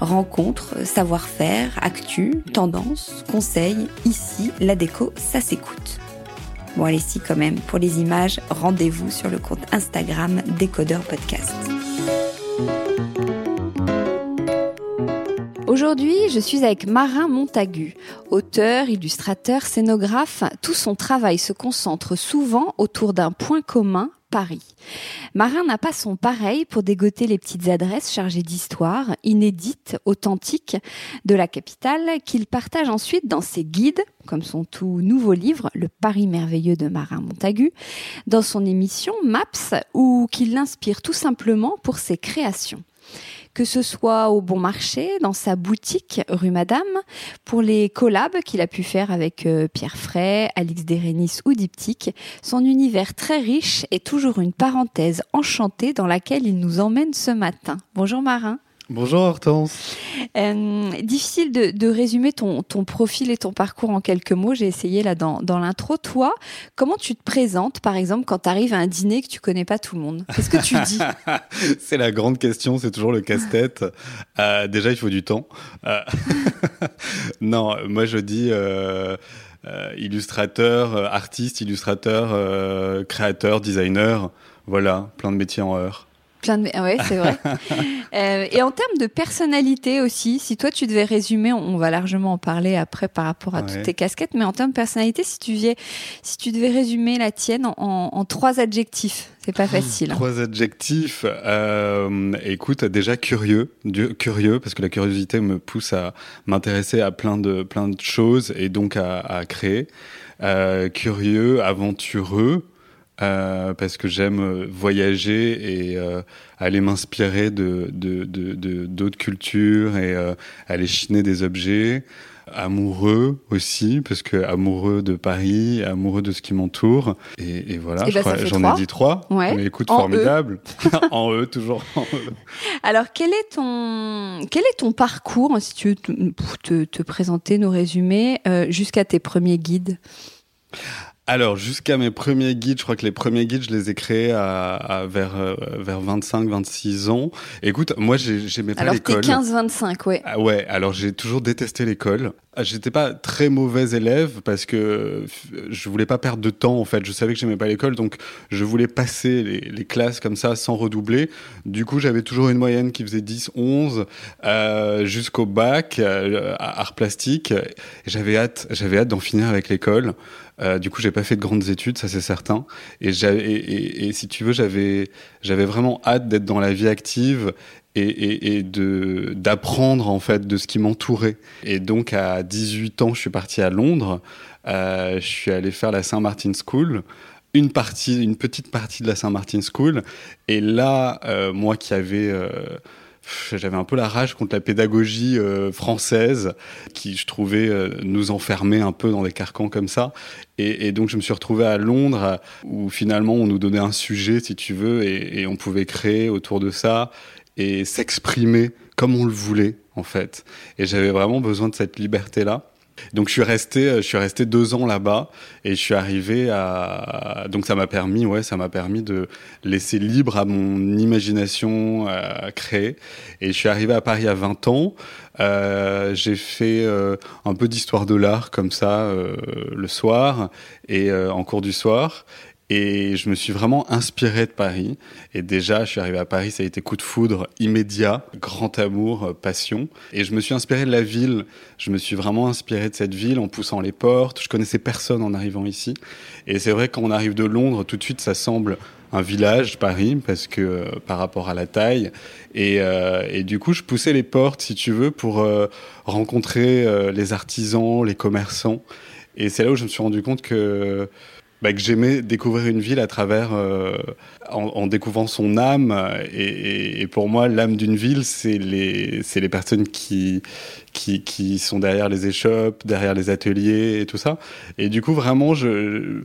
Rencontres, savoir-faire, actu, tendances, conseils, ici, la déco, ça s'écoute. Bon allez si quand même, pour les images, rendez-vous sur le compte Instagram Décodeur Podcast. Aujourd'hui, je suis avec Marin Montagu, auteur, illustrateur, scénographe. Tout son travail se concentre souvent autour d'un point commun, Marin n'a pas son pareil pour dégoter les petites adresses chargées d'histoire, inédites, authentiques, de la capitale, qu'il partage ensuite dans ses guides, comme son tout nouveau livre, Le Paris merveilleux de Marin Montagu, dans son émission Maps, ou qu'il l'inspire tout simplement pour ses créations que ce soit au bon marché, dans sa boutique rue Madame, pour les collabs qu'il a pu faire avec euh, Pierre Fray, Alix Derenis ou Diptyque, son univers très riche est toujours une parenthèse enchantée dans laquelle il nous emmène ce matin. Bonjour Marin. Bonjour Hortense. Euh, difficile de, résumer ton, profil et ton parcours en quelques mots. J'ai essayé là dans, l'intro. Toi, comment tu te présentes, par exemple, quand tu arrives à un dîner que tu connais pas tout le monde? Qu'est-ce que tu dis? C'est la grande question. C'est toujours le casse-tête. Euh, déjà, il faut du temps. Euh, non, moi je dis. illustrateur, artiste, illustrateur, créateur, designer, voilà, plein de métiers en heure. Plein de... Ouais, c'est vrai. euh, et en termes de personnalité aussi, si toi tu devais résumer, on va largement en parler après par rapport à toutes tes casquettes, mais en termes de personnalité, si tu, viens, si tu devais résumer la tienne en, en trois adjectifs, c'est pas facile. Trois adjectifs. Euh, écoute, déjà curieux, curieux, parce que la curiosité me pousse à m'intéresser à plein de plein de choses et donc à, à créer. Euh, curieux, aventureux. Euh, parce que j'aime euh, voyager et euh, aller m'inspirer de, de, de, d'autres cultures et euh, aller chiner des objets. Amoureux aussi, parce que amoureux de Paris, amoureux de ce qui m'entoure. Et, et voilà, bah, j'en ai dit trois. Ouais. Mais écoute, formidable. en eux, toujours en eux. Alors, quel est ton, quel est ton parcours, si tu veux te, te, présenter, nous résumer, jusqu'à tes premiers guides? Alors, jusqu'à mes premiers guides, je crois que les premiers guides, je les ai créés à, à vers, euh, vers 25, 26 ans. Écoute, moi, j'aimais pas l'école. Alors, 15, 25, ouais. Ah ouais, alors j'ai toujours détesté l'école. Ah, j'étais pas très mauvais élève parce que je voulais pas perdre de temps, en fait. Je savais que j'aimais pas l'école, donc je voulais passer les, classes comme ça sans redoubler. Du coup, j'avais toujours une moyenne qui faisait 10, 11, euh, jusqu'au bac, euh, à art plastique. J'avais hâte, j'avais hâte d'en finir avec l'école. Euh, du coup, j'ai pas fait de grandes études, ça c'est certain. Et, et, et, si tu veux, j'avais j'avais vraiment hâte d'être dans la vie active et, de d'apprendre en fait de ce qui m'entourait. Et donc à 18 ans, je suis parti à Londres. Euh, je suis allé faire la Saint Martin School une partie, une petite partie de la Saint-Martin School. Et là, euh, moi qui avais j'avais un peu la rage contre la pédagogie euh, française qui, je trouvais, euh, nous enfermait un peu dans des carcans comme ça. Et, donc, je me suis retrouvé à Londres où finalement, on nous donnait un sujet, si tu veux, et on pouvait créer autour de ça et s'exprimer comme on le voulait, en fait. Et j'avais vraiment besoin de cette liberté-là. Donc je suis resté, euh, je suis resté deux ans là-bas et je suis arrivé à. Donc ça m'a permis, ouais, ça m'a permis de laisser libre à mon imagination à créer. Et je suis arrivé à Paris à 20 ans. Euh, j'ai fait euh, un peu d'histoire de l'art comme ça euh, le soir et euh, en cours du soir. Et je me suis vraiment inspiré de Paris. Et déjà, je suis arrivé à Paris, ça a été coup de foudre immédiat, grand amour, euh, passion. Et je me suis inspiré de la ville. Je me suis vraiment inspiré de cette ville en poussant les portes. Je connaissais personne en arrivant ici. Et c'est vrai, quand on arrive de Londres, tout de suite, ça semble un village, Paris, parce que euh, par rapport à la taille. Et, euh, et, du coup, je poussais les portes, si tu veux, pour rencontrer les artisans, les commerçants. Et c'est là où je me suis rendu compte que bah, que j'aimais découvrir une ville à travers, euh, en, découvrant son âme. Et, et pour moi, l'âme d'une ville, c'est les, c'est les personnes qui, qui, qui sont derrière les échoppes, derrière les ateliers et tout ça. Et du coup, vraiment, je,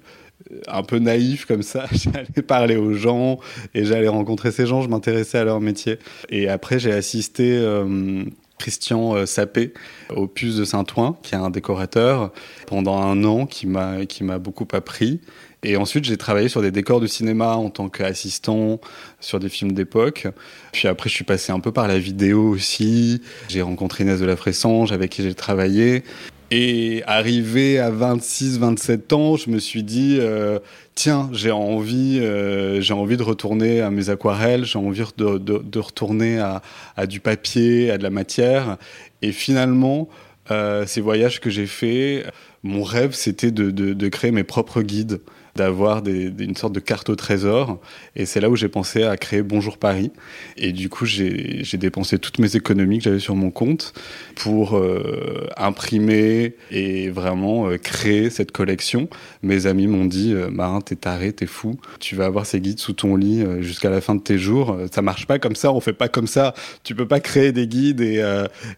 un peu naïf comme ça, j'allais parler aux gens et j'allais rencontrer ces gens, je m'intéressais à leur métier. Et après, j'ai assisté euh, Christian euh, Sapé au Puce de Saint-Ouen, qui est un décorateur, pendant un an qui m'a beaucoup appris. Et ensuite, j'ai travaillé sur des décors de cinéma en tant qu'assistant sur des films d'époque. Puis après, je suis passé un peu par la vidéo aussi. J'ai rencontré Inès de la Fressange, avec qui j'ai travaillé. Et arrivé à 26, 27 ans, je me suis dit, euh, tiens, j'ai envie, euh, j'ai envie de retourner à mes aquarelles, j'ai envie de, de, retourner à, à, du papier, à de la matière. Et finalement, euh, ces voyages que j'ai faits, mon rêve, c'était de, de, créer mes propres guides d'avoir une sorte de carte au trésor. Et c'est là où j'ai pensé à créer Bonjour Paris. Et du coup, j'ai dépensé toutes mes économies que j'avais sur mon compte pour euh, imprimer et vraiment euh, créer cette collection. Mes amis m'ont dit euh, Marin, t'es taré, t'es fou. Tu vas avoir ces guides sous ton lit euh, jusqu'à la fin de tes jours. Ça marche pas comme ça, on fait pas comme ça. Tu peux pas créer des guides et,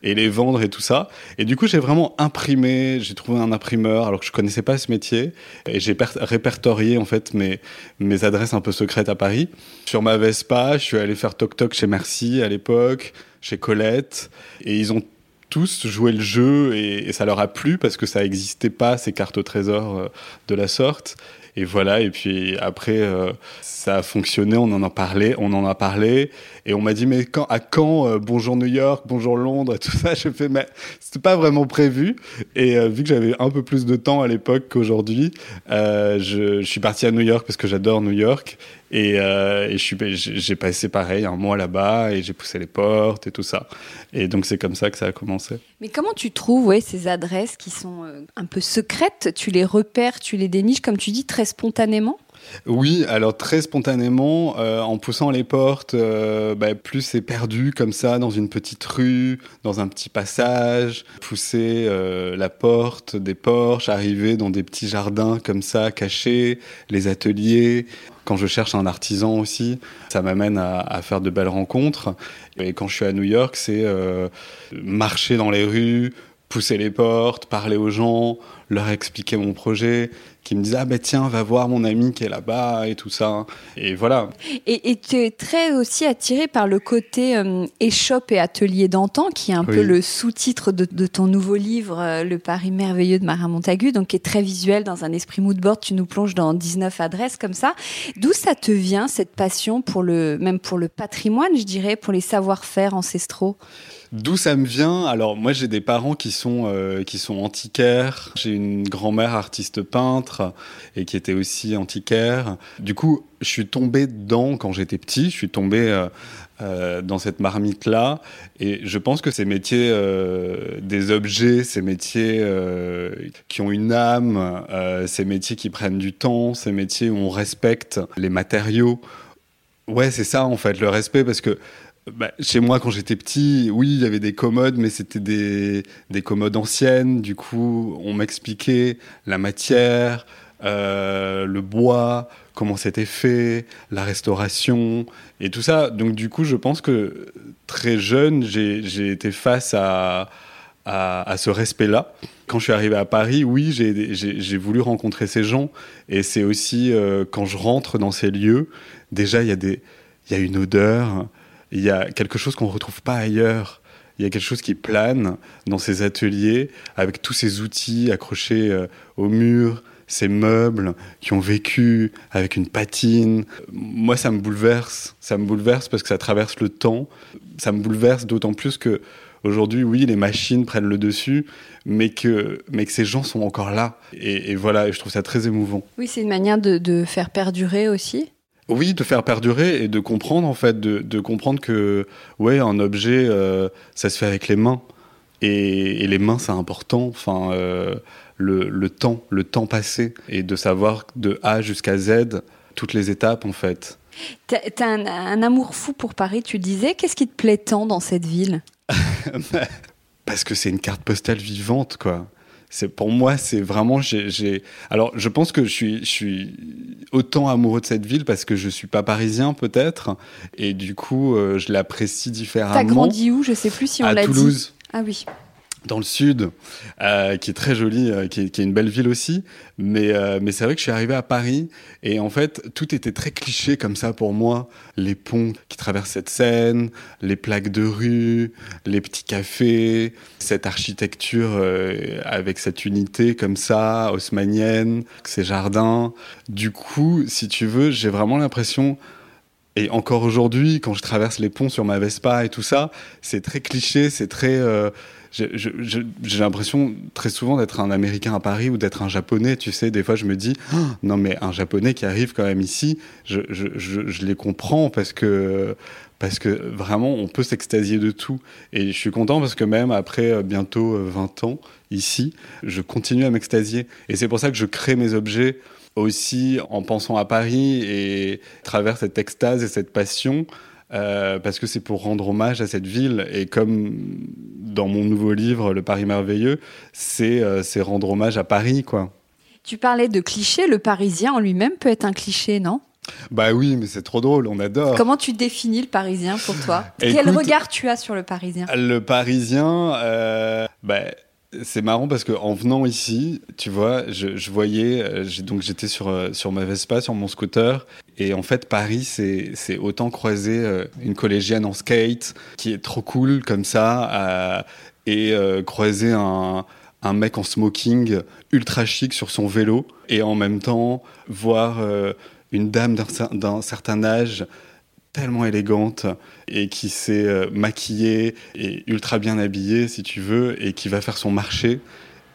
et les vendre et tout ça. Et du coup, j'ai vraiment imprimé. J'ai trouvé un imprimeur alors que je connaissais pas ce métier. Et j'ai répertorié en fait mes, mes adresses un peu secrètes à Paris. Sur ma Vespa, je suis allé faire toc-toc chez Merci à l'époque, chez Colette. Et ils ont tous joué le jeu et, et, ça leur a plu parce que ça n'existait pas, ces cartes au trésor euh, de la sorte. Et voilà, et puis après, euh, ça a fonctionné, on en a parlé, on en a parlé, et on m'a dit, mais quand, à quand euh, Bonjour New York, Bonjour Londres, tout ça, je fais, mais c'était pas vraiment prévu. Et euh, vu que j'avais un peu plus de temps à l'époque qu'aujourd'hui, euh, je, suis parti à New York parce que j'adore New York, et, et j'ai passé pareil un mois là-bas et j'ai poussé les portes et tout ça. Et donc c'est comme ça que ça a commencé. Mais comment tu trouves ces adresses qui sont un peu secrètes? Tu les repères, tu les déniches, comme tu dis, très spontanément? Oui, alors très spontanément, euh, en poussant les portes, euh, bah, plus c'est perdu comme ça dans une petite rue, dans un petit passage, pousser euh, la porte des porches, arriver dans des petits jardins comme ça, cachés, les ateliers. Quand je cherche un artisan aussi, ça m'amène à, à, faire de belles rencontres. Et quand je suis à New York, c'est marcher dans les rues, pousser les portes, parler aux gens, leur expliquer mon projet, qui me disaient ah ben tiens va voir mon ami qui est là-bas et tout ça et voilà. Et, et tu es très aussi attiré par le côté euh, échoppe et atelier d'antan qui est un oui. peu le sous-titre de, de, ton nouveau livre euh, Le Paris merveilleux de Marin Montagu donc qui est très visuel dans un esprit mood board tu nous plonges dans 19 adresses comme ça. D'où ça te vient cette passion pour le même pour le patrimoine je dirais pour les savoir-faire ancestraux? D'où ça me vient? Alors moi j'ai des parents qui sont euh, qui sont antiquaires. J'ai une grand-mère artiste peintre et qui était aussi antiquaire. Du coup, je suis tombé dedans quand j'étais petit. Je suis tombé euh, euh, dans cette marmite là et je pense que ces métiers euh, des objets, ces métiers euh, qui ont une âme, ces métiers qui prennent du temps, ces métiers où on respecte les matériaux. Ouais, c'est ça en fait le respect parce que bah, chez moi, quand j'étais petit, oui, il y avait des commodes, mais c'était des, des commodes anciennes. Du coup, on m'expliquait la matière, le bois, comment c'était fait, la restauration et tout ça. Donc du coup, je pense que très jeune, j'ai été face à, ce respect-là. Quand je suis arrivé à Paris, oui, j'ai voulu rencontrer ces gens. Et c'est aussi euh, quand je rentre dans ces lieux, déjà, il y a une odeur, il y a quelque chose qu'on ne retrouve pas ailleurs. Il y a quelque chose qui plane dans ces ateliers avec tous ces outils accrochés euh, au mur, ces meubles qui ont vécu avec une patine. Moi, ça me bouleverse. Ça me bouleverse parce que ça traverse le temps. Ça me bouleverse d'autant plus que aujourd'hui, oui, les machines prennent le dessus, mais que, mais que ces gens sont encore là. Et, voilà, je trouve ça très émouvant. Oui, c'est une manière de, faire perdurer aussi. Oui, de faire perdurer et de comprendre en fait, de, comprendre que ouais, un objet, euh, ça se fait avec les mains. Et, les mains, c'est important. Enfin, euh, le, temps, le temps passé, et de savoir de A jusqu'à Z toutes les étapes en fait. T'as as un, amour fou pour Paris, tu disais. Qu'est-ce qui te plaît tant dans cette ville? Parce que c'est une carte postale vivante, quoi. C'est pour moi, c'est vraiment. J'ai, alors, je pense que je suis, je suis autant amoureux de cette ville parce que je suis pas parisien, peut-être, et du coup, euh, je l'apprécie différemment. T'as grandi où? Je sais plus si on l'a dit. À Toulouse. Ah oui dans le sud, euh, qui est très jolie, euh, qui, est, une belle ville aussi. Mais, euh, mais c'est vrai que je suis arrivé à Paris et en fait, tout était très cliché comme ça pour moi. Les ponts qui traversent cette Seine, les plaques de rue, les petits cafés, cette architecture avec cette unité comme ça, haussmanienne, ces jardins. Du coup, si tu veux, j'ai vraiment l'impression et encore aujourd'hui, quand je traverse les ponts sur ma Vespa et tout ça, c'est très cliché, c'est très j'ai l'impression très souvent d'être un Américain à Paris ou d'être un Japonais. Tu sais, des fois, je me dis, oh, non, mais un Japonais qui arrive quand même ici, je, je, je les comprends parce que, parce que vraiment, on peut s'extasier de tout. Et je suis content parce que même après euh, bientôt 20 euh, ans ici, je continue à m'extasier. Et c'est pour ça que je crée mes objets aussi en pensant à Paris et à travers cette extase et cette passion. Euh, parce que c'est pour rendre hommage à cette ville. Et comme dans mon nouveau livre, Le Paris merveilleux, c'est euh, rendre hommage à Paris, quoi. Tu parlais de cliché, le Parisien en lui-même peut être un cliché, non? Bah oui, mais c'est trop drôle, on adore. Comment tu définis le Parisien pour toi? Quel regard tu as sur le Parisien? Le Parisien, euh, bah, c'est marrant parce que en venant ici, tu vois, je, voyais, euh, donc j'étais sur euh, sur ma Vespa, sur mon scooter, et en fait Paris, c'est autant croiser euh, une collégienne en skate qui est trop cool comme ça, et croiser un un mec en smoking ultra chic sur son vélo, et en même temps voir une dame d'un certain âge tellement élégante et qui s'est euh, maquillée et ultra bien habillée, si tu veux, et qui va faire son marché.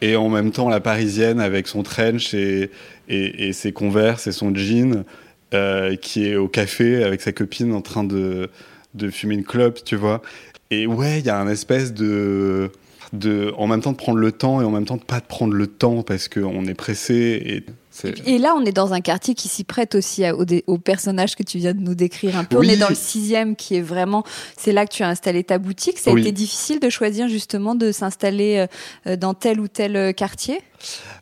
Et en même temps, la parisienne avec son trench et, et, ses converses et son jean, euh, qui est au café avec sa copine en train de, de fumer une clope, tu vois. Et ouais, il y a un espèce de, de. En même temps de prendre le temps et en même temps de pas de prendre le temps parce qu'on est pressé. Et et là, on est dans un quartier qui s'y prête aussi au, au, personnage que tu viens de nous décrire un peu. On est dans le sixième qui est vraiment, c'est là que tu as installé ta boutique. Ça a été difficile de choisir justement de s'installer euh, dans tel ou tel euh, quartier?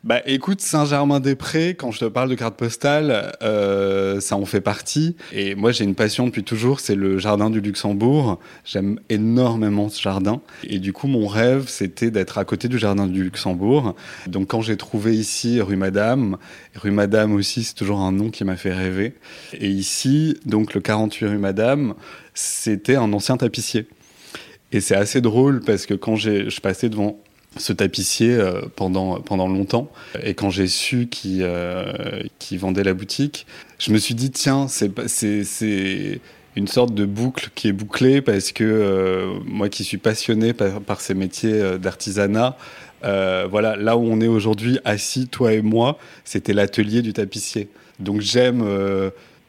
Bah écoute, Saint-Germain-des-Prés, quand je te parle de carte postale, euh, ça en fait partie. Et moi j'ai une passion depuis toujours, c'est le jardin du Luxembourg. J'aime énormément ce jardin. Et du coup mon rêve c'était d'être à côté du jardin du Luxembourg. Donc quand j'ai trouvé ici rue Madame, rue Madame aussi c'est toujours un nom qui m'a fait rêver. Et ici, donc le 48 rue Madame, c'était un ancien tapissier. Et c'est assez drôle parce que quand je passais devant ce tapissier euh, pendant, pendant longtemps. Et quand j'ai su qu'il euh, vendait la boutique, je me suis dit, tiens, c'est une sorte de boucle qui est bouclée parce que euh, moi qui suis passionné par, ces métiers d'artisanat, voilà, là où on est aujourd'hui assis, toi et moi, c'était l'atelier du tapissier. Donc j'aime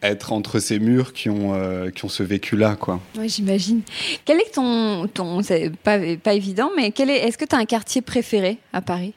être entre ces murs qui ont, euh, qui ont ce vécu-là, quoi. Oui, j'imagine. Quel est ton... ton c'est pas, pas évident, mais quel est, est-ce que tu as un quartier préféré à Paris?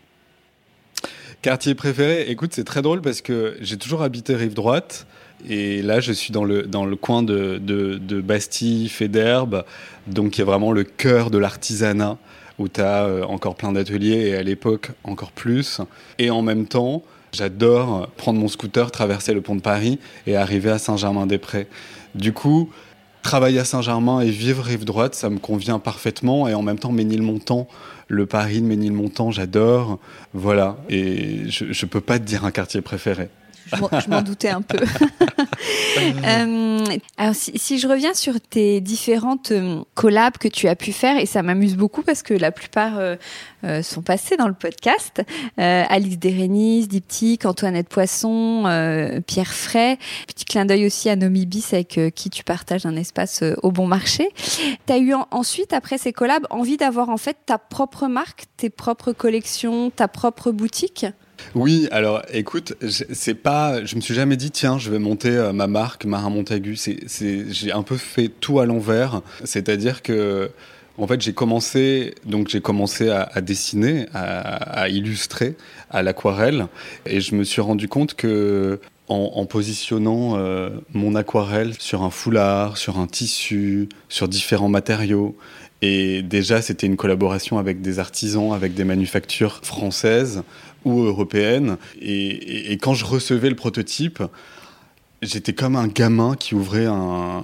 Quartier préféré, écoute, c'est très drôle parce que j'ai toujours habité rive droite. Et là, je suis dans le, dans le coin de, de, de Bastille, Fédherbe, donc qui est vraiment le cœur de l'artisanat, où tu as euh, encore plein d'ateliers et à l'époque encore plus. Et en même temps, J'adore prendre mon scooter, traverser le pont de Paris et arriver à Saint-Germain-des-Prés. Du coup, travailler à Saint-Germain et vivre rive droite, ça me convient parfaitement. Et en même temps, Ménilmontant, le Paris de Ménilmontant, j'adore. Voilà. Et je ne peux pas te dire un quartier préféré. Je m'en doutais un peu. euh, alors, si, si, je reviens sur tes différentes euh, collabs que tu as pu faire, et ça m'amuse beaucoup parce que la plupart euh, euh sont passés dans le podcast. Euh, Alice Dérénis, Diptyque, Antoinette Poisson, euh, Pierre Fray. Petit clin d'œil aussi à Nomi Bis avec qui tu partages un espace au bon marché. Tu as eu en, ensuite, après ces collabs, envie d'avoir en fait ta propre marque, tes propres collections, ta propre boutique? Oui, alors écoute, c'est pas, je me suis jamais dit tiens, je vais monter euh, ma marque Marin Montagu. J'ai un peu fait tout à l'envers, c'est-à-dire que en fait, j'ai commencé, donc j'ai commencé à, dessiner, à, illustrer à l'aquarelle, et je me suis rendu compte que en, en positionnant euh, mon aquarelle sur un foulard, sur un tissu, sur différents matériaux, et déjà c'était une collaboration avec des artisans, avec des manufactures françaises ou européenne. Et, quand je recevais le prototype, j'étais comme un gamin qui ouvrait un,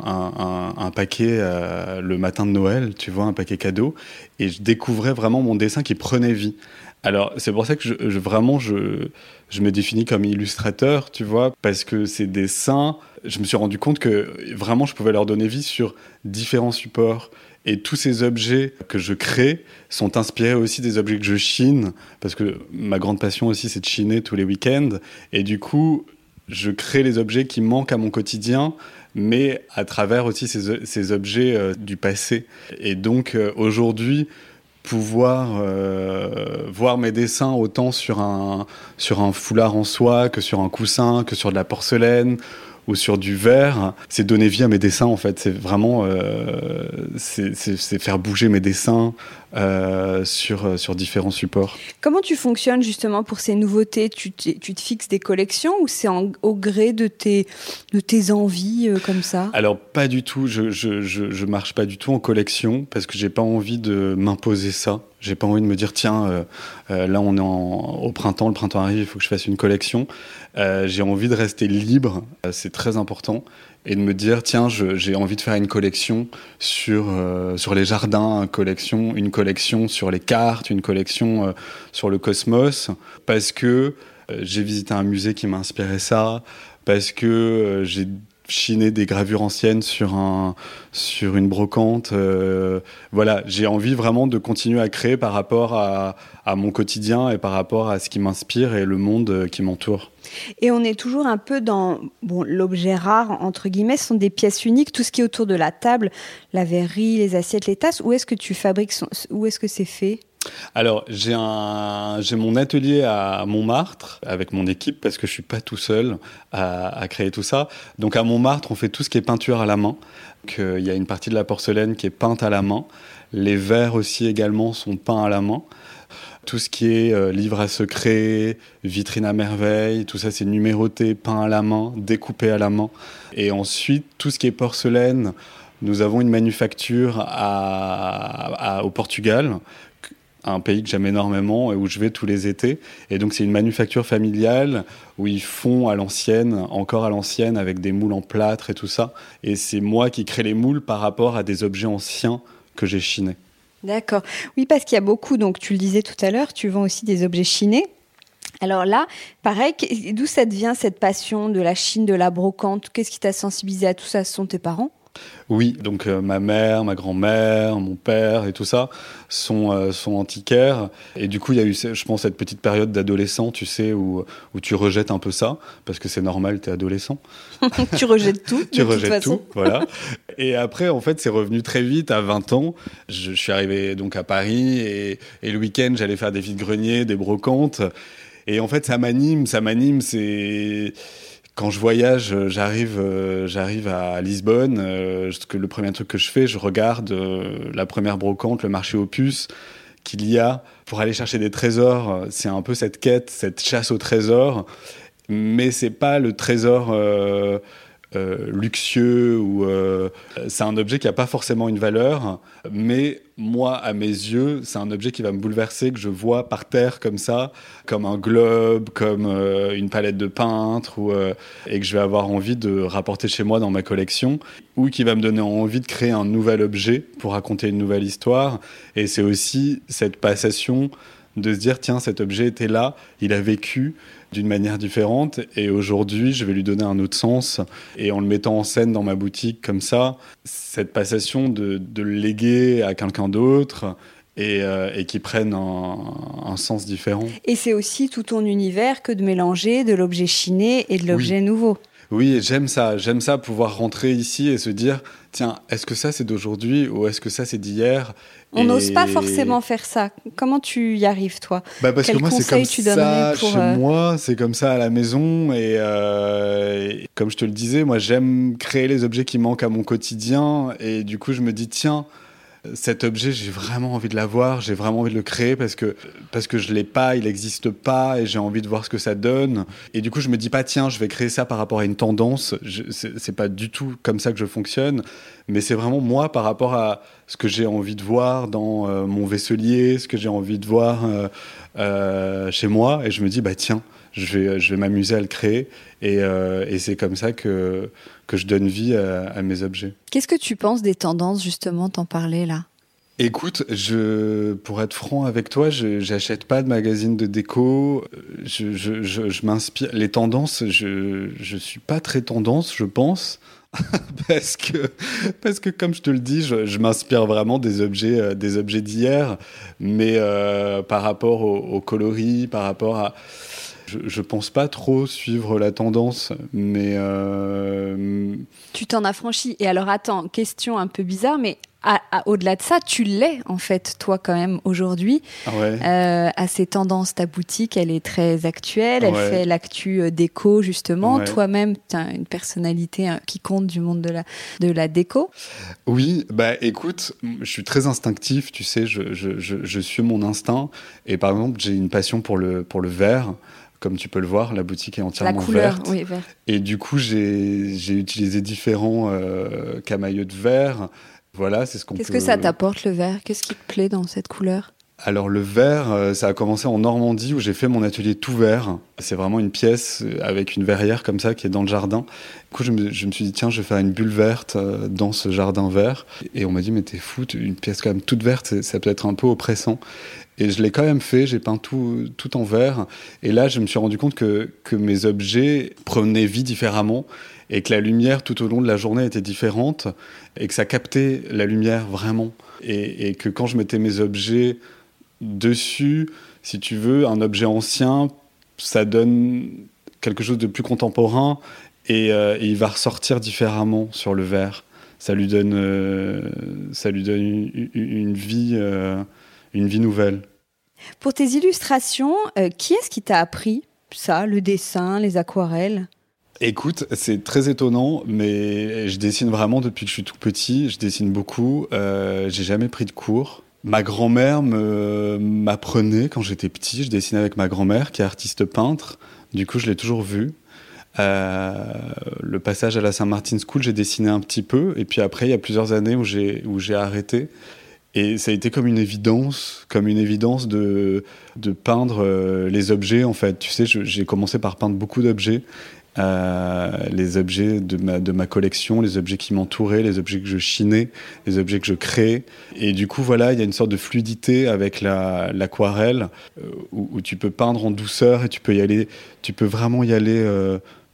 un, paquet euh, le matin de Noël, tu vois, un paquet cadeau, et je découvrais vraiment mon dessin qui prenait vie. Alors c'est pour ça que je, vraiment je, je me définis comme illustrateur, tu vois, parce que ces dessins, je me suis rendu compte que vraiment je pouvais leur donner vie sur différents supports. Et tous ces objets que je crée sont inspirés aussi des objets que je chine, parce que ma grande passion aussi, c'est de chiner tous les week-ends. Et du coup, je crée les objets qui manquent à mon quotidien, mais à travers aussi ces, objets euh, du passé. Et donc, euh, aujourd'hui, pouvoir euh, voir mes dessins autant sur un, sur un foulard en soie que sur un coussin, que sur de la porcelaine ou sur du verre, c'est donner vie à mes dessins en fait. C'est vraiment euh, c'est faire bouger mes dessins euh, sur, sur différents supports. Comment tu fonctionnes justement pour ces nouveautés? Tu, tu te fixes des collections ou c'est au gré de tes, de tes envies euh, comme ça? Alors pas du tout, je, je, je, je, marche pas du tout en collection parce que j'ai pas envie de m'imposer ça. J'ai pas envie de me dire tiens euh, euh, là on est en, au printemps, le printemps arrive, il faut que je fasse une collection. Euh, j'ai envie de rester libre, euh, c'est très important, et de me dire tiens j'ai envie de faire une collection sur euh, sur les jardins, une collection, une collection sur les cartes, une collection sur le cosmos, parce que j'ai visité un musée qui m'a inspiré ça, parce que j'ai chiner des gravures anciennes sur un sur une brocante euh, voilà j'ai envie vraiment de continuer à créer par rapport à, à mon quotidien et par rapport à ce qui m'inspire et le monde qui m'entoure. Et on est toujours un peu dans bon l'objet rare entre guillemets ce sont des pièces uniques tout ce qui est autour de la table la verrerie les assiettes les tasses. Où est-ce que tu fabriques où est-ce que c'est fait? Alors, j'ai un, j'ai mon atelier à Montmartre avec mon équipe parce que je suis pas tout seul à, créer tout ça. Donc à Montmartre, on fait tout ce qui est peinture à la main. Il y a une partie de la porcelaine qui est peinte à la main. Les verres aussi également sont peints à la main. Tout ce qui est euh, livre à secret, vitrine à merveille, tout ça c'est numéroté, peint à la main, découpé à la main. Et ensuite, tout ce qui est porcelaine, nous avons une manufacture à, à, au Portugal un pays que j'aime énormément et où je vais tous les étés. Et donc c'est une manufacture familiale où ils font à l'ancienne, encore à l'ancienne, avec des moules en plâtre et tout ça. Et c'est moi qui crée les moules par rapport à des objets anciens que j'ai chinés. D'accord. Oui, parce qu'il y a beaucoup, donc tu le disais tout à l'heure, tu vends aussi des objets chinés. Alors là, pareil, d'où ça devient cette passion de la Chine, de la brocante? Qu'est-ce qui t'a sensibilisé à tout ça? Ce sont tes parents? Oui, donc euh, ma mère, ma grand-mère, mon père et tout ça sont, euh, sont antiquaires. Et du coup, il y a eu, je pense, cette petite période d'adolescent, tu sais, où, où tu rejettes un peu ça, parce que c'est normal, tu es adolescent. tu rejettes tout. tu rejettes tout, voilà. Et après, en fait, c'est revenu très vite, à 20 ans. Je, je suis arrivé donc à Paris et, et le week-end, j'allais faire des vides-greniers, des brocantes. Et en fait, ça m'anime, ça m'anime, c'est quand je voyage, euh, j'arrive, euh, j'arrive à Lisbonne. Euh, le premier truc que je fais, je regarde la première brocante, le marché aux puces qu'il y a pour aller chercher des trésors. C'est un peu cette quête, cette chasse au trésor, mais c'est pas le trésor. Euh, luxueux ou euh, c'est un objet qui n'a pas forcément une valeur, mais moi, à mes yeux, c'est un objet qui va me bouleverser, que je vois par terre comme ça, comme un globe, comme euh, une palette de peintre, ou, et que je vais avoir envie de rapporter chez moi dans ma collection, ou qui va me donner envie de créer un nouvel objet pour raconter une nouvelle histoire. Et c'est aussi cette passation de se dire, tiens, cet objet était là, il a vécu, d'une manière différente. Et aujourd'hui, je vais lui donner un autre sens. Et en le mettant en scène dans ma boutique comme ça, cette passation de, le léguer à quelqu'un d'autre, et, euh, qui prenne un, sens différent. Et c'est aussi tout ton univers que de mélanger de l'objet chiné et de l'objet nouveau. Oui, j'aime ça. J'aime ça, pouvoir rentrer ici et se dire, tiens, est-ce que ça c'est d'aujourd'hui ou est-ce que ça c'est d'hier On n'ose pas forcément faire ça. Comment tu y arrives, toi? Bah Parce que moi, c'est comme ça chez euh, moi, c'est comme ça à la maison. Euh, et, comme je te le disais, moi, j'aime créer les objets qui manquent à mon quotidien. Et du coup, je me dis, tiens, cet objet, j'ai vraiment envie de l'avoir, j'ai vraiment envie de le créer parce que, parce que je l'ai pas, il n'existe pas et j'ai envie de voir ce que ça donne. Et du coup, je me dis pas, tiens, je vais créer ça par rapport à une tendance. C'est pas du tout comme ça que je fonctionne, mais c'est vraiment moi par rapport à ce que j'ai envie de voir dans euh, mon vaisselier, ce que j'ai envie de voir euh, euh, chez moi. Et je me dis, bah tiens, je vais, je vais m'amuser à le créer. Et, et c'est comme ça que que je donne vie à, mes objets. Qu'est-ce que tu penses des tendances, justement, t'en parler là? Écoute, je, pour être franc avec toi, je n'achète pas de magazines de déco. Je, je, je, m'inspire. Les tendances, je ne suis pas très tendance, je pense. parce que parce que comme je te le dis, je, m'inspire vraiment des objets euh, des objets d'hier, mais euh, par rapport au, au, coloris, par rapport à je, ne pense pas trop suivre la tendance, mais. Euh, tu t'en as franchi. Et alors, attends, question un peu bizarre, mais au-delà de ça, tu l'es en fait, toi quand même aujourd'hui. Ah euh, à ces tendances, ta boutique, elle est très actuelle, elle fait l'actu euh, déco justement. Toi-même, tu as une personnalité hein, qui compte du monde de la, de la déco. Oui, bah écoute, je suis très instinctif, tu sais, je, je, je, je suis mon instinct. Et par exemple, j'ai une passion pour le, pour le vert comme tu peux le voir, la boutique est entièrement la couleur, verte. Oui, vert. Et du coup, j'ai utilisé différents euh, camailleux de vert. Voilà, c'est ce qu'on Qu'est-ce que ça t'apporte le vert Qu'est-ce qui te plaît dans cette couleur? Alors le vert, euh, ça a commencé en Normandie où j'ai fait mon atelier tout vert. C'est vraiment une pièce euh, avec une verrière comme ça qui est dans le jardin. Du coup, je me, je me suis dit, tiens, je vais faire une bulle verte dans ce jardin vert. Et on m'a dit, mais t'es fou, une pièce quand même toute verte, ça peut être un peu oppressant. Et je l'ai quand même fait, j'ai peint tout, tout en vert. Et là, je me suis rendu compte que, que mes objets prenaient vie différemment et que la lumière tout au long de la journée était différente et que ça captait la lumière vraiment. Et, et que quand je mettais mes objets dessus, si tu veux, un objet ancien, ça donne quelque chose de plus contemporain et, euh, il va ressortir différemment sur le verre. Ça lui donne, euh, ça lui donne une, une vie. Euh, une vie nouvelle. Pour tes illustrations, euh, qui est-ce qui t'a appris ça, le dessin, les aquarelles? Écoute, c'est très étonnant, mais je dessine vraiment depuis que je suis tout petit. Je dessine beaucoup. Euh, j'ai jamais pris de cours. Ma grand-mère m'apprenait quand j'étais petit. Je dessinais avec ma grand-mère, qui est artiste peintre. Du coup, je l'ai toujours vu. Euh, le passage à la Saint-Martin School, j'ai dessiné un petit peu. Et puis après, il y a plusieurs années où j'ai arrêté. Et ça a été comme une évidence, comme une évidence de, de peindre euh, les objets, en fait. Tu sais, j'ai commencé par peindre beaucoup d'objets. Euh, les objets de ma, de ma collection, les objets qui m'entouraient, les objets que je chinais, les objets que je créais. Et du coup, voilà, il y a une sorte de fluidité avec l'aquarelle euh, où, où, tu peux peindre en douceur et tu peux y aller, tu peux vraiment y aller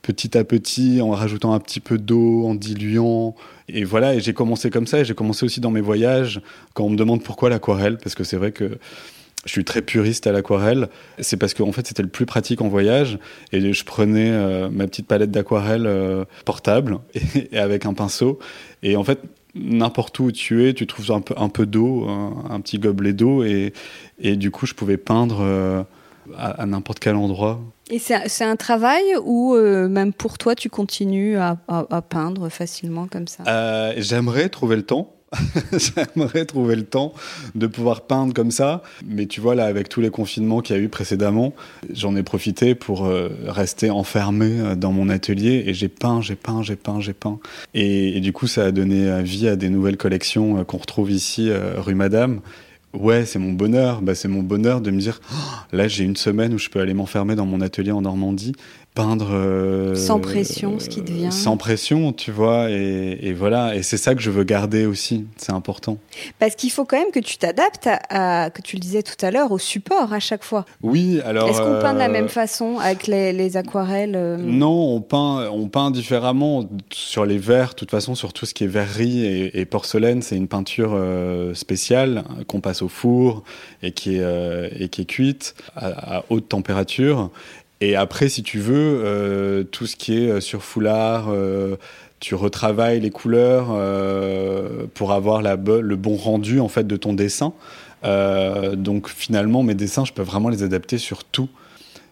petit à petit, en rajoutant un petit peu d'eau, en diluant. Et voilà, et j'ai commencé comme ça, et j'ai commencé aussi dans mes voyages, quand on me demande pourquoi l'aquarelle, parce que c'est vrai que je suis très puriste à l'aquarelle. C'est parce qu'en fait, c'était le plus pratique en voyage. Et je prenais euh, ma petite palette d'aquarelle euh, portable et, avec un pinceau. Et en fait, n'importe où tu es, tu trouves un peu, un peu d'eau, un, petit gobelet d'eau. Et, et, du coup, je pouvais peindre euh, à n'importe quel endroit. Et c'est un travail ou euh, même pour toi, tu continues à, peindre facilement comme ça? Euh, J'aimerais trouver le temps. J'aimerais trouver le temps de pouvoir peindre comme ça. Mais tu vois, là, avec tous les confinements qu'il y a eu précédemment, j'en ai profité pour euh, rester enfermé dans mon atelier et j'ai peint, j'ai peint, j'ai peint, j'ai peint. Et, du coup, ça a donné vie à des nouvelles collections qu'on retrouve ici, rue Madame. Ouais, c'est mon bonheur. Bah, c'est mon bonheur de me dire, oh, là, j'ai une semaine où je peux aller m'enfermer dans mon atelier en Normandie peindre euh, sans pression ce qui devient. sans pression tu vois et, voilà. Et c'est ça que je veux garder aussi c'est important. Parce qu'il faut quand même que tu t'adaptes à, que tu le disais tout à l'heure au support à chaque fois. Oui alors est-ce qu'on peint de la euh, même façon avec les, aquarelles euh non on peint on peint différemment sur les verres de toute façon sur tout ce qui est verrerie et, porcelaine c'est une peinture spéciale qu'on passe au four et qui est et qui est cuite à, à haute température et après, si tu veux, euh, tout ce qui est euh, sur foulard, euh, tu retravailles les couleurs pour avoir la le bon rendu en fait de ton dessin. donc finalement, mes dessins, je peux vraiment les adapter sur tout.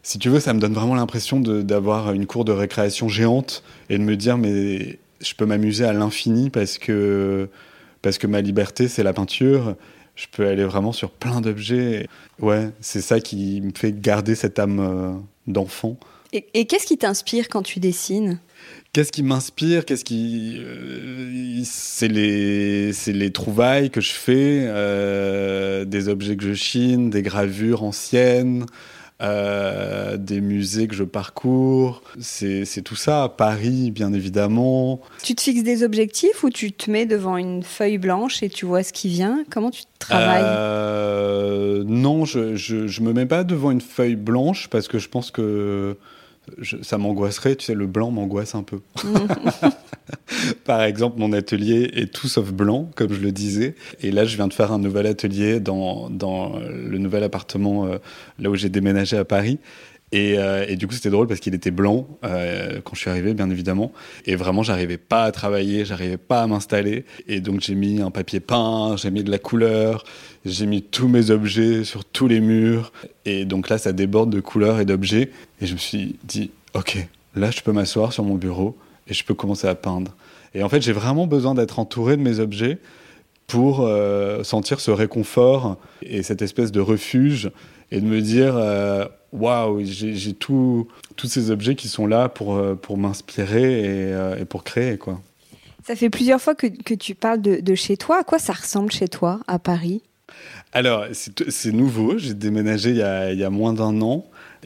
Si tu veux, ça me donne vraiment l'impression d'avoir une cour de récréation géante et de me dire mais je peux m'amuser à l'infini parce que parce que ma liberté c'est la peinture je peux aller vraiment sur plein d'objets. Ouais, c'est ça qui me fait garder cette âme d'enfant. Et, qu'est-ce qui t'inspire quand tu dessines? Qu'est-ce qui m'inspire? Qu'est-ce qui euh, c'est les c'est les trouvailles que je fais, euh, des objets que je chine, des gravures anciennes, euh, des musées que je parcours. C'est tout ça. Paris, bien évidemment. Tu te fixes des objectifs ou tu te mets devant une feuille blanche et tu vois ce qui vient? Comment tu travailles? Euh, Non, je, je, je me mets pas devant une feuille blanche parce que je pense que ça m'angoisserait, tu sais, le blanc m'angoisse un peu. Par exemple, mon atelier est tout sauf blanc, comme je le disais. Et là, je viens de faire un nouvel atelier dans, dans le nouvel appartement euh, là où j'ai déménagé à Paris. Euh, et, du coup, c'était drôle parce qu'il était blanc euh, quand je suis arrivé, bien évidemment. Et vraiment, j'arrivais pas à travailler, j'arrivais pas à m'installer. Et donc, j'ai mis un papier peint, j'ai mis de la couleur, j'ai mis tous mes objets sur tous les murs. Et donc là, ça déborde de couleurs et d'objets. Et je me suis dit, OK, là, je peux m'asseoir sur mon bureau et je peux commencer à peindre. Et en fait, j'ai vraiment besoin d'être entouré de mes objets pour euh, sentir ce réconfort et cette espèce de refuge et de me dire waouh, j'ai tous ces objets qui sont là pour, euh, pour m'inspirer euh, et, pour créer. quoi. Ça fait plusieurs fois que, que tu parles de, de, chez toi. À quoi ça ressemble chez toi, à Paris? Alors, c'est nouveau. J'ai déménagé il y a, il y a moins d'un an.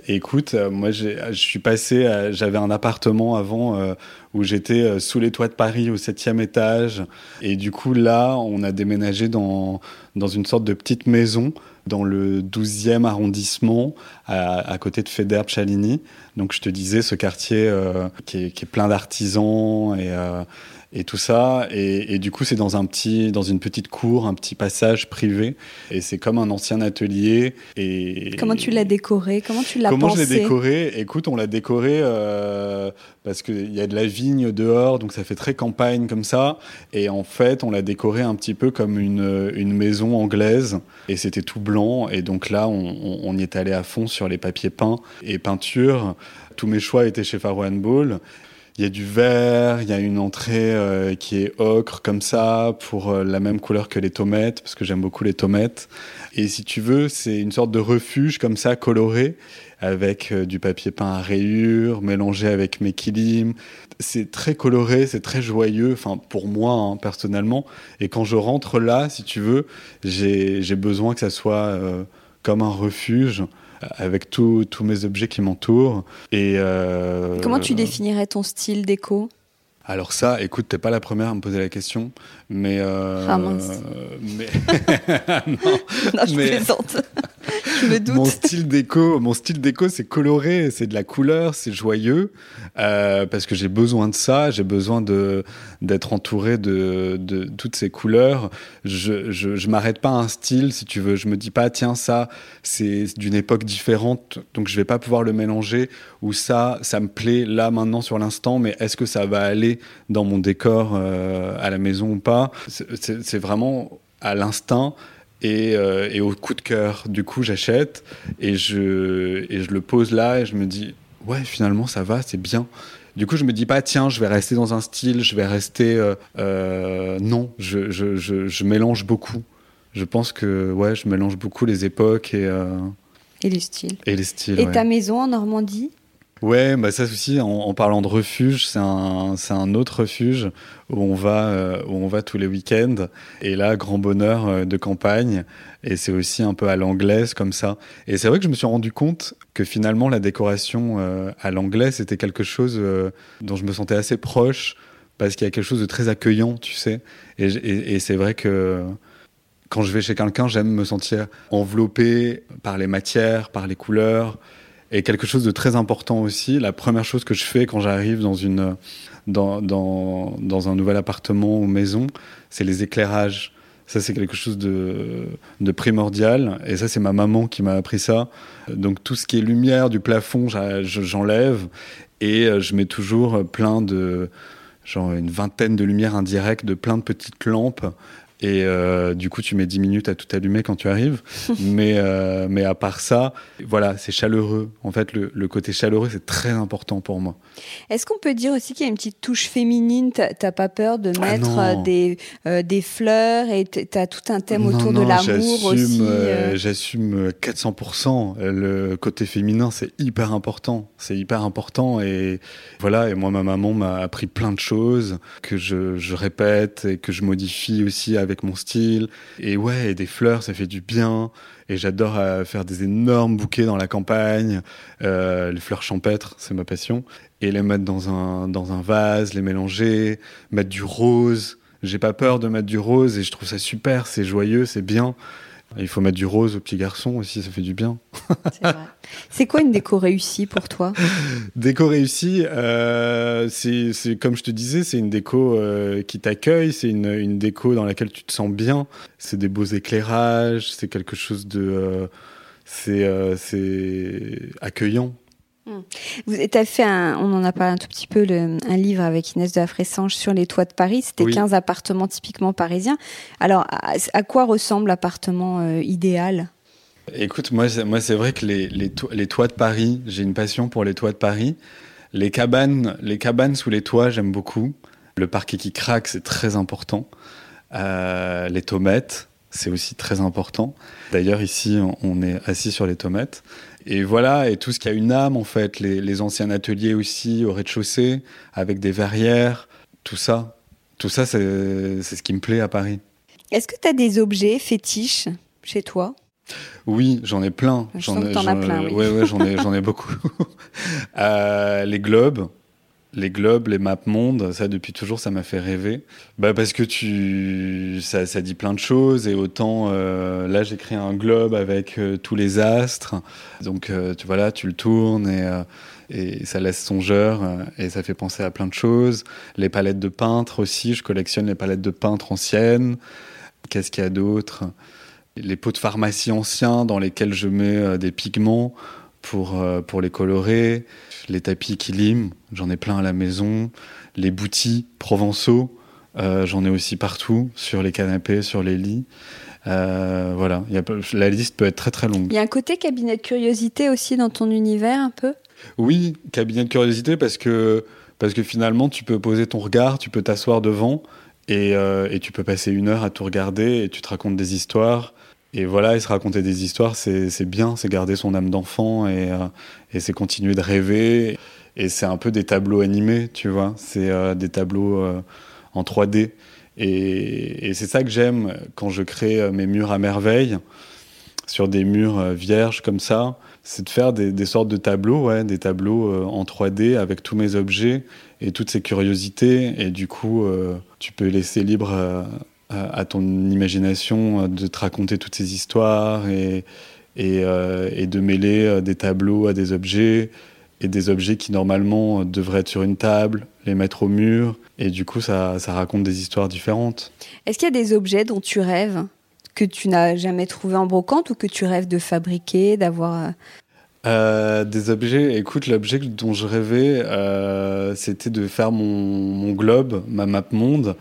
Écoute, euh, moi, je suis passé, j'avais un appartement avant où j'étais sous les toits de Paris au septième étage. Et du coup, là, on a déménagé dans, dans une sorte de petite maison dans le 12e arrondissement, à, côté de Federbe-Chaligny. Donc je te disais, ce quartier euh, qui, est, plein d'artisans et, euh, et tout ça. Et, du coup, c'est dans un petit, dans une petite cour, un petit passage privé. Et c'est comme un ancien atelier. Et comment tu l'as décoré? Comment tu l'as pensé Comment je l'ai décoré? Écoute, on l'a décoré euh, parce qu'il y a de la vigne dehors, donc ça fait très campagne comme ça. Et en fait, on l'a décoré un petit peu comme une, une maison anglaise. Et c'était tout blanc. Et donc là, on, on, y est allé à fond sur les papiers peints et peintures. Tous mes choix étaient chez Faro Ball il y a du vert, il y a une entrée euh, qui est ocre comme ça pour euh, la même couleur que les tomates parce que j'aime beaucoup les tomates. Et si tu veux, c'est une sorte de refuge comme ça coloré avec euh, du papier peint à rayures mélangé avec mes kilim. C'est très coloré, c'est très joyeux, enfin pour moi hein, personnellement. Et quand je rentre là, si tu veux, j'ai besoin que ça soit comme un refuge avec tous mes objets qui m'entourent. Et euh, Comment tu définirais ton style déco? Alors ça, écoute, t'es pas la première à me poser la question, mais... Euh, ah mince. Mais... non, non, je plaisante. Mon style déco, mon style déco, c'est coloré, c'est de la couleur, c'est joyeux, euh, parce que j'ai besoin de ça, j'ai besoin d'être entouré de, toutes ces couleurs. Je je, je m'arrête pas à un style, si tu veux. Je me dis pas tiens ça c'est d'une époque différente, donc je vais pas pouvoir le mélanger. Ou ça ça me plaît là maintenant sur l'instant, mais est-ce que ça va aller dans mon décor euh, à la maison ou pas? C'est vraiment à l'instinct euh, et, au coup de cœur. Du coup, j'achète et je, et je le pose là et je me dis, ouais, finalement, ça va, c'est bien. Du coup, je me dis pas, tiens, je vais rester dans un style, je vais rester. non, je, je, je, je, mélange beaucoup. Je pense que ouais, je mélange beaucoup les époques et. et les styles. Et les styles. Et ta maison en Normandie Ouais, bah ça aussi, en, parlant de refuge, c'est un, un autre refuge où on va, euh, où on va tous les week-ends. Et là, grand bonheur euh, de campagne. Et c'est aussi un peu à l'anglaise comme ça. Et c'est vrai que je me suis rendu compte que finalement, la décoration euh, à l'anglaise, c'était quelque chose dont je me sentais assez proche parce qu'il y a quelque chose de très accueillant, tu sais. Et, et c'est vrai que quand je vais chez quelqu'un, j'aime me sentir enveloppé par les matières, par les couleurs. Et quelque chose de très important aussi, la première chose que je fais quand j'arrive dans, dans, dans un nouvel appartement ou maison, c'est les éclairages. Ça, c'est quelque chose de, de, primordial. Et ça, c'est ma maman qui m'a appris ça. Donc, tout ce qui est lumière du plafond, j'enlève. Et euh, je mets toujours plein de, genre une vingtaine de lumières indirectes, de plein de petites lampes et euh, du coup, tu mets 10 minutes à tout allumer quand tu arrives. mais, euh, mais à part ça, voilà, c'est chaleureux. En fait, le, le côté chaleureux, c'est très important pour moi. Est-ce qu'on peut dire aussi qu'il y a une petite touche féminine? T'as pas peur de ah mettre euh, des, euh, des fleurs et t'as tout un thème autour de l'amour aussi J'assume 400%. Le côté féminin, c'est hyper important. C'est hyper important. Et voilà, et moi, ma maman m'a appris plein de choses que je, je répète et que je modifie aussi avec mon style. Et ouais, des fleurs, ça fait du bien. Et j'adore euh, faire des énormes bouquets dans la campagne. Euh, les fleurs champêtres, c'est ma passion. Et les mettre dans un, dans un vase, les mélanger, mettre du rose. J'ai pas peur de mettre du rose et je trouve ça super, c'est joyeux, c'est bien. Il faut mettre du rose aux petits garçons aussi, ça fait du bien. C'est quoi une déco réussie pour toi? Déco réussie, euh, c'est comme je te disais, c'est une déco euh, qui t'accueille, c'est une, une, déco dans laquelle tu te sens bien. C'est des beaux éclairages, c'est quelque chose de, euh, euh c'est accueillant. Hmm. Vous avez fait un, on en a parlé un tout petit peu, le, un livre avec Inès de la Fressange sur les toits de Paris. C'était 15 appartements typiquement parisiens. Alors, à, quoi ressemble l'appartement euh, idéal? Écoute, moi, moi c'est vrai que les, les, les, toits de Paris, j'ai une passion pour les toits de Paris. Les cabanes, les cabanes sous les toits, j'aime beaucoup. Le parquet qui craque, c'est très important. Euh, les tomates, c'est aussi très important. D'ailleurs, ici, on est assis sur les tomates. Et voilà, et tout ce qui a une âme, en fait, les, anciens ateliers aussi au rez-de-chaussée, avec des verrières, tout ça. Tout ça, c'est ce qui me plaît à Paris. Est-ce que tu as des objets fétiches chez toi? Oui, j'en ai plein. J'en ai, en plein, oui. Ouais, ouais, j'en ai, ai beaucoup. euh, les globes, les globes, les maps mondes, ça depuis toujours, ça m'a fait rêver. Bah parce que tu, ça, dit plein de choses et autant euh, là j'ai créé un globe avec euh, tous les astres, donc euh, tu vois là, tu le tournes et ça laisse songeur et ça fait penser à plein de choses. Les palettes de peintre aussi, je collectionne les palettes de peintre anciennes. Qu'est-ce qu'il y a d'autre? Les pots de pharmacie anciens dans lesquels je mets des pigments pour pour les colorer les tapis qui liment, j'en ai plein à la maison, les boutis provençaux, euh, j'en ai aussi partout, sur les canapés, sur les lits. Euh, voilà, la liste peut être très très longue. Il y a un côté cabinet de curiosité aussi dans ton univers un peu? Oui, cabinet de curiosité parce que, parce que finalement tu peux poser ton regard, tu peux t'asseoir devant et, euh, et, tu peux passer une heure à tout regarder et tu te racontes des histoires. Et voilà, et se raconter des histoires, c'est bien, c'est garder son âme d'enfant et, euh, et c'est continuer de rêver. Et c'est un peu des tableaux animés, tu vois. C'est euh, des tableaux euh, en 3D. Et, et c'est ça que j'aime quand je crée mes murs à merveille, sur des murs vierges comme ça. C'est de faire des, des, sortes de tableaux, ouais, des tableaux en 3D avec tous mes objets et toutes ces curiosités. Et du coup, tu peux laisser libre à ton imagination euh, de te raconter toutes ces histoires et, et, euh, et, de mêler euh, des tableaux à des objets et des objets qui normalement devraient être sur une table, les mettre au mur et du coup ça, ça raconte des histoires différentes. Est-ce qu'il y a des objets dont tu rêves que tu n'as jamais trouvé en brocante ou que tu rêves de fabriquer, d'avoir euh, des objets, écoute, l'objet dont je rêvais, euh, c'était de faire mon, mon, globe, ma map monde,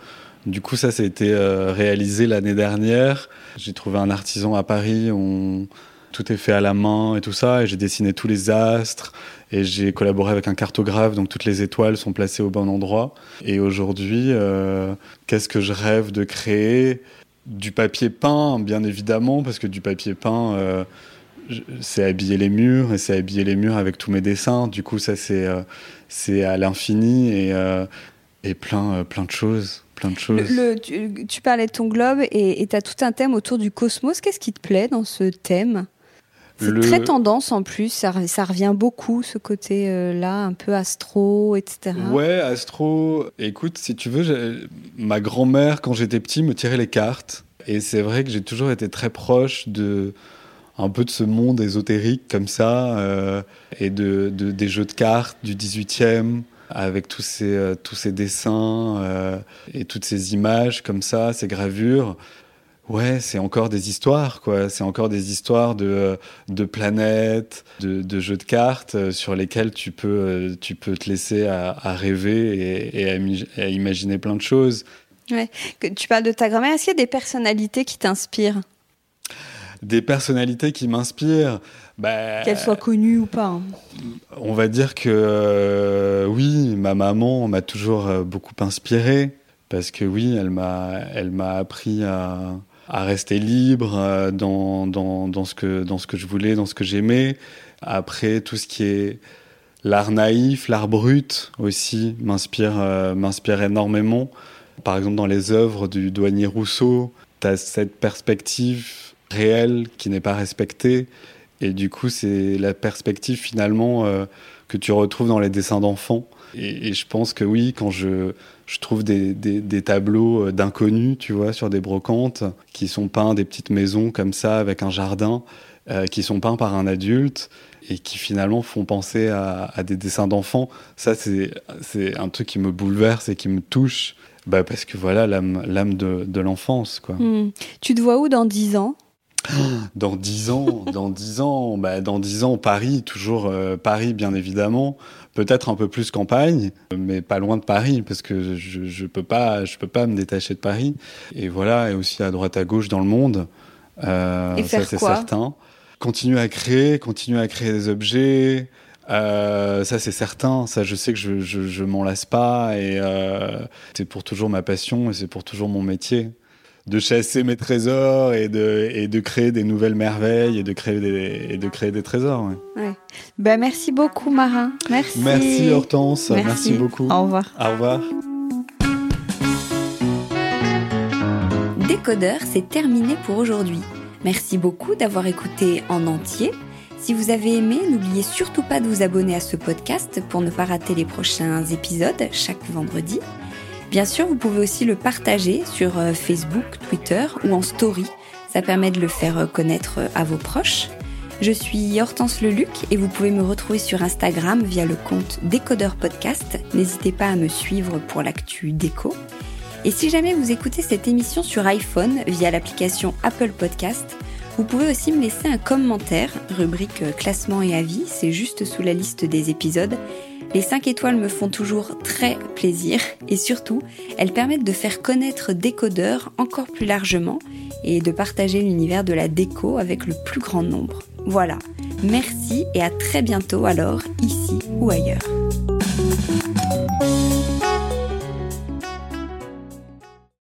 du coup, ça, ça a été euh, réalisé l'année dernière. J'ai trouvé un artisan à Paris. On... tout est fait à la main et tout ça. Et j'ai dessiné tous les astres et j'ai collaboré avec un cartographe, donc toutes les étoiles sont placées au bon endroit. Et aujourd'hui, euh, qu'est-ce que je rêve de créer? Du papier peint, bien évidemment, parce que du papier peint, euh, c'est habiller les murs et c'est habiller les murs avec tous mes dessins. Du coup, ça c'est euh, à l'infini et, et plein plein de choses. Plein de choses. Le, tu, parlais de ton globe et tu as tout un thème autour du cosmos. Qu'est-ce qui te plaît dans ce thème? C'est très tendance en plus, ça, revient beaucoup ce côté-là, un peu astro, etc. Ouais, astro. Écoute, si tu veux, ma grand-mère, quand j'étais petit, me tirait les cartes. Et c'est vrai que j'ai toujours été très proche de un peu de ce monde ésotérique comme ça, euh, et de, des jeux de cartes du 18e, avec tous ces, euh, tous ces dessins euh, et toutes ces images comme ça, ces gravures. Ouais, c'est encore des histoires, quoi. C'est encore des histoires de, de planètes, de, de jeux de cartes euh, sur lesquels tu peux, tu peux te laisser à, rêver et, à, imaginer plein de choses. Ouais. Tu parles de ta grand-mère. Est-ce qu'il y a des personnalités qui t'inspirent? Des personnalités qui m'inspirent bah, Qu'elles soient connues ou pas. Hein. On va dire que euh, oui, ma maman m'a toujours beaucoup inspiré parce que oui, elle m'a, elle m'a appris à, à rester libre euh, dans, dans, dans, ce que, dans ce que je voulais, dans ce que j'aimais. Après, tout ce qui est l'art naïf, l'art brut aussi m'inspire, euh, m'inspire énormément. Par exemple, dans les œuvres du douanier Rousseau, tu as cette perspective réelle qui n'est pas respectée. Et du coup, c'est la perspective finalement euh, que tu retrouves dans les dessins d'enfants. Et, je pense que oui, quand je, je trouve des, des, tableaux euh, d'inconnus, tu vois, sur des brocantes, qui sont peints des petites maisons comme ça, avec un jardin, euh, qui sont peints par un adulte et qui finalement font penser à, des dessins d'enfants. Ça, c'est un truc qui me bouleverse et qui me touche, bah, parce que voilà, l'âme de, de l'enfance. Hmm. Tu te vois où dans dix ans? dans dix ans, dans dix ans, bah, dans dix ans, Paris, toujours euh, Paris, bien évidemment peut-être un peu plus campagne, mais pas loin de Paris, parce que je, je peux pas, je peux pas me détacher de Paris. Et voilà, et aussi à droite à gauche dans le monde. Euh, ça c'est certain. Continuer à créer, continuer à créer des objets. Euh, ça c'est certain, ça je sais que je, je, je m'en lasse pas et euh, c'est pour toujours ma passion et c'est pour toujours mon métier de chasser mes trésors et de, et de créer des nouvelles merveilles et de créer des, et de créer des trésors. Ouais. Ben, merci beaucoup, Marin. Merci. Merci, Hortense. Merci, beaucoup. Au revoir. Au revoir. Décodeur, c'est terminé pour aujourd'hui. Merci beaucoup d'avoir écouté en entier. Si vous avez aimé, n'oubliez surtout pas de vous abonner à ce podcast pour ne pas rater les prochains épisodes chaque vendredi. Bien sûr, vous pouvez aussi le partager sur euh, Facebook, Twitter ou en story. Ça permet de le faire euh, connaître euh, à vos proches. Je suis Hortense Leluc et vous pouvez me retrouver sur Instagram via le compte Décodeur Podcast. N'hésitez pas à me suivre pour l'actu déco. Et si jamais vous écoutez cette émission sur iPhone via l'application Apple Podcast, vous pouvez aussi me laisser un commentaire, rubrique classement et avis, c'est juste sous la liste des épisodes. Les 5 étoiles me font toujours très plaisir et surtout, elles permettent de faire connaître Décodeur encore plus largement et de partager l'univers de la déco avec le plus grand nombre. Voilà, merci et à très bientôt alors, ici ou ailleurs.